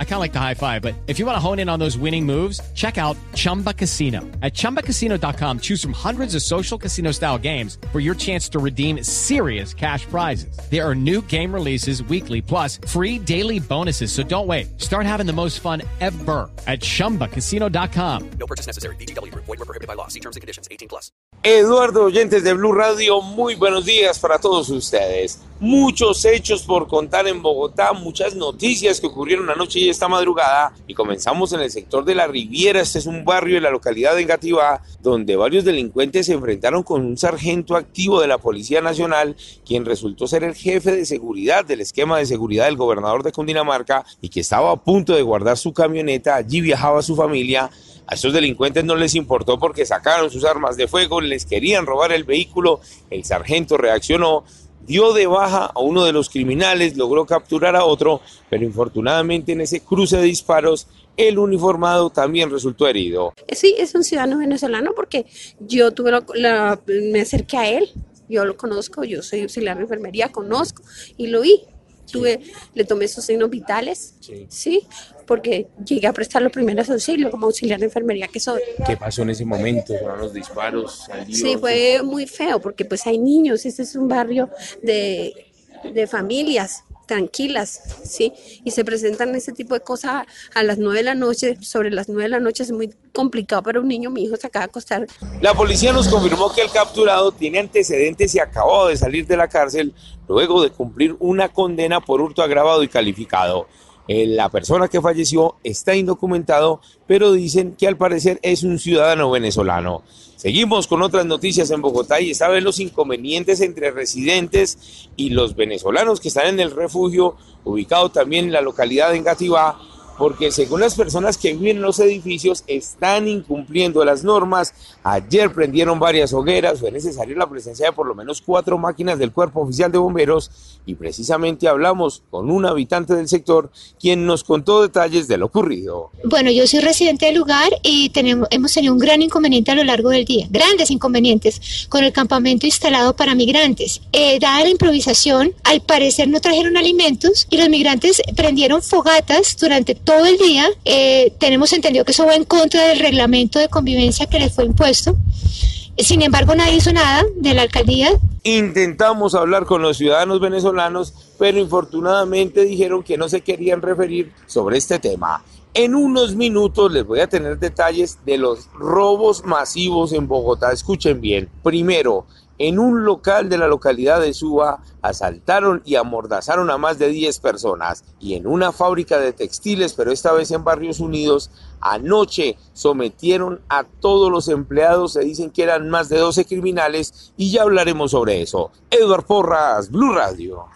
I kind of like the high five, but if you want to hone in on those winning moves, check out Chumba Casino. At ChumbaCasino.com, choose from hundreds of social casino style games for your chance to redeem serious cash prizes. There are new game releases weekly, plus free daily bonuses. So don't wait. Start having the most fun ever at ChumbaCasino.com. No purchase necessary. BGW. Void were prohibited by law. See terms and conditions. 18 plus. Eduardo, oyentes de Blue Radio, muy buenos días para todos ustedes. Muchos hechos por contar en Bogotá, muchas noticias que ocurrieron anoche esta madrugada. Y comenzamos en el sector de la Riviera. Este es un barrio de la localidad de Engativá, donde varios delincuentes se enfrentaron con un sargento activo de la Policía Nacional, quien resultó ser el jefe de seguridad del esquema de seguridad del gobernador de Cundinamarca y que estaba a punto de guardar su camioneta. Allí viajaba su familia a estos delincuentes no les importó porque sacaron sus armas de fuego, les querían robar el vehículo, el sargento reaccionó, dio de baja a uno de los criminales, logró capturar a otro, pero infortunadamente en ese cruce de disparos el uniformado también resultó herido. Sí, es un ciudadano venezolano porque yo tuve la, me acerqué a él, yo lo conozco, yo soy auxiliar de enfermería, conozco y lo vi. Tuve, le tomé sus signos vitales, sí. porque llegué a prestar los primeros auxilios como auxiliar de enfermería que soy. ¿Qué pasó en ese momento? ¿Fueron los disparos? Sí, fue muy feo porque pues hay niños, este es un barrio de, de familias, tranquilas, ¿sí? Y se presentan ese tipo de cosas a las nueve de la noche, sobre las nueve de la noche es muy complicado para un niño, mi hijo se acaba de acostar. La policía nos confirmó que el capturado tiene antecedentes y acabó de salir de la cárcel luego de cumplir una condena por hurto agravado y calificado. Eh, la persona que falleció está indocumentado, pero dicen que al parecer es un ciudadano venezolano. Seguimos con otras noticias en Bogotá y esta vez los inconvenientes entre residentes y los venezolanos que están en el refugio, ubicado también en la localidad de Engativá, porque según las personas que viven en los edificios están incumpliendo las normas. Ayer prendieron varias hogueras, fue necesaria la presencia de por lo menos cuatro máquinas del Cuerpo Oficial de Bomberos y precisamente hablamos con un habitante del sector quien nos contó detalles de lo ocurrido. Bueno, yo soy residente del lugar y tenemos, hemos tenido un gran inconveniente a lo largo del día, grandes inconvenientes con el campamento instalado para migrantes. Eh, dada la improvisación, al parecer no trajeron alimentos y los migrantes prendieron fogatas durante todo el día. Eh, tenemos entendido que eso va en contra del reglamento de convivencia que les fue impuesto. Sin embargo, nadie hizo nada de la alcaldía. Intentamos hablar con los ciudadanos venezolanos, pero infortunadamente dijeron que no se querían referir sobre este tema. En unos minutos les voy a tener detalles de los robos masivos en Bogotá. Escuchen bien. Primero, en un local de la localidad de Suba asaltaron y amordazaron a más de 10 personas y en una fábrica de textiles, pero esta vez en Barrios Unidos, anoche sometieron a todos los empleados, se dicen que eran más de 12 criminales y ya hablaremos sobre eso. Edward Porras, Blue Radio.